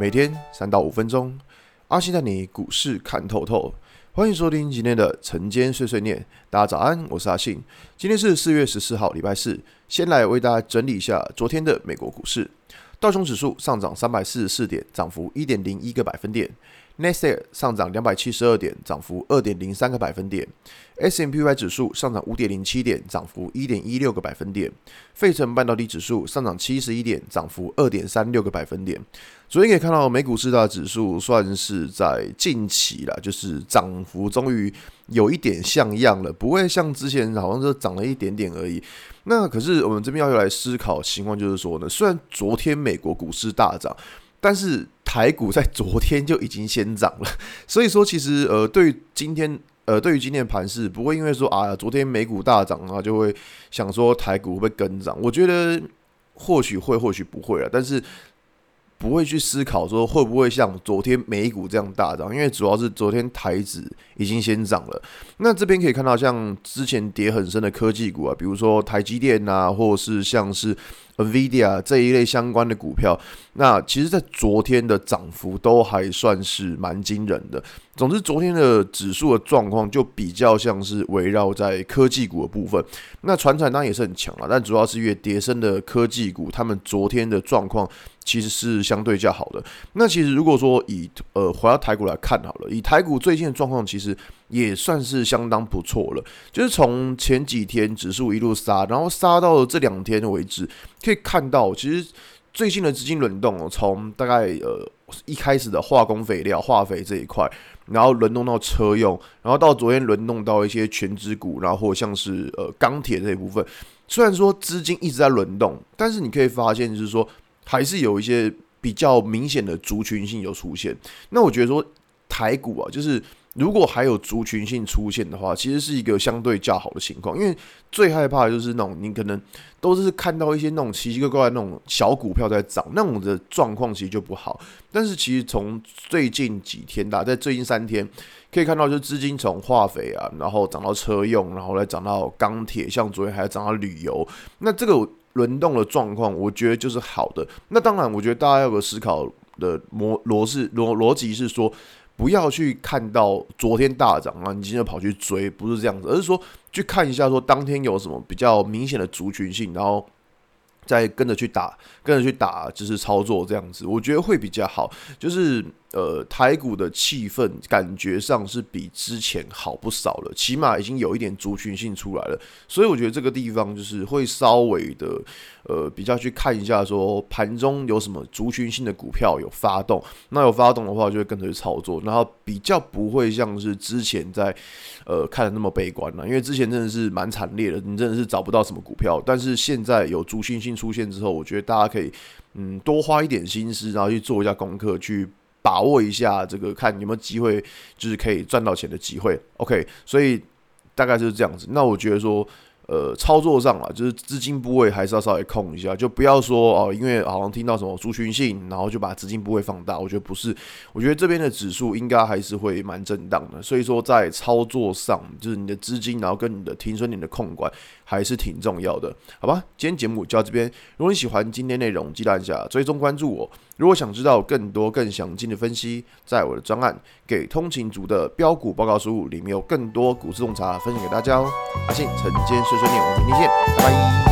每天三到五分钟，阿信带你股市看透透。欢迎收听今天的晨间碎碎念。大家早安，我是阿信。今天是四月十四号，礼拜四。先来为大家整理一下昨天的美国股市。道琼指数上涨三百四十四点，涨幅一点零一个百分点。纳斯达克上涨两百七十二点，涨幅二点零三个百分点。；S M P Y 指数上涨五点零七点，涨幅一点一六个百分点。费城半导体指数上涨七十一点，涨幅二点三六个百分点。昨天可以看到美股四大指数算是在近期了，就是涨幅终于有一点像样了，不会像之前好像是涨了一点点而已。那可是我们这边要来思考情况，就是说呢，虽然昨天美国股市大涨，但是台股在昨天就已经先涨了，所以说其实呃，对于今天。呃，对于今天的盘势，不会因为说啊，昨天美股大涨啊，就会想说台股会不会跟涨？我觉得或许会，或许不会啊，但是不会去思考说会不会像昨天美股这样大涨，因为主要是昨天台指已经先涨了。那这边可以看到，像之前跌很深的科技股啊，比如说台积电啊，或是像是。NVIDIA 这一类相关的股票，那其实，在昨天的涨幅都还算是蛮惊人的。总之，昨天的指数的状况就比较像是围绕在科技股的部分。那传产当然也是很强了，但主要是越跌升的科技股，他们昨天的状况其实是相对较好的。那其实如果说以呃回到台股来看好了，以台股最近的状况，其实也算是相当不错了。就是从前几天指数一路杀，然后杀到了这两天为止。可以看到，其实最近的资金轮动哦，从大概呃一开始的化工肥料、化肥这一块，然后轮动到车用，然后到昨天轮动到一些权值股，然后或像是呃钢铁这一部分。虽然说资金一直在轮动，但是你可以发现，就是说还是有一些比较明显的族群性有出现。那我觉得说台股啊，就是。如果还有族群性出现的话，其实是一个相对较好的情况，因为最害怕的就是那种你可能都是看到一些那种奇奇怪怪的那种小股票在涨，那种的状况其实就不好。但是其实从最近几天的，在最近三天可以看到，就资金从化肥啊，然后涨到车用，然后来涨到钢铁，像昨天还涨到旅游，那这个轮动的状况，我觉得就是好的。那当然，我觉得大家要有个思考的模逻辑逻逻辑是说。不要去看到昨天大涨啊，你今天跑去追，不是这样子，而是说去看一下说当天有什么比较明显的族群性，然后再跟着去打，跟着去打，就是操作这样子，我觉得会比较好，就是。呃，台股的气氛感觉上是比之前好不少了，起码已经有一点族群性出来了，所以我觉得这个地方就是会稍微的呃比较去看一下，说盘中有什么族群性的股票有发动，那有发动的话就会跟着去操作，然后比较不会像是之前在呃看的那么悲观了，因为之前真的是蛮惨烈的，你真的是找不到什么股票，但是现在有族群性出现之后，我觉得大家可以嗯多花一点心思，然后去做一下功课去。把握一下这个，看有没有机会，就是可以赚到钱的机会。OK，所以大概就是这样子。那我觉得说。呃，操作上啊，就是资金部位还是要稍微控一下，就不要说哦，因为好像听到什么族群性，然后就把资金部位放大。我觉得不是，我觉得这边的指数应该还是会蛮震荡的。所以说，在操作上，就是你的资金，然后跟你的停损点的控管还是挺重要的，好吧？今天节目就到这边。如果你喜欢今天内容，记得按下追踪关注我。如果想知道更多更详尽的分析，在我的专案《给通勤族的标股报告书》里面有更多股市洞察分享给大家哦。阿信晨间碎碎念，我们明天见，拜拜。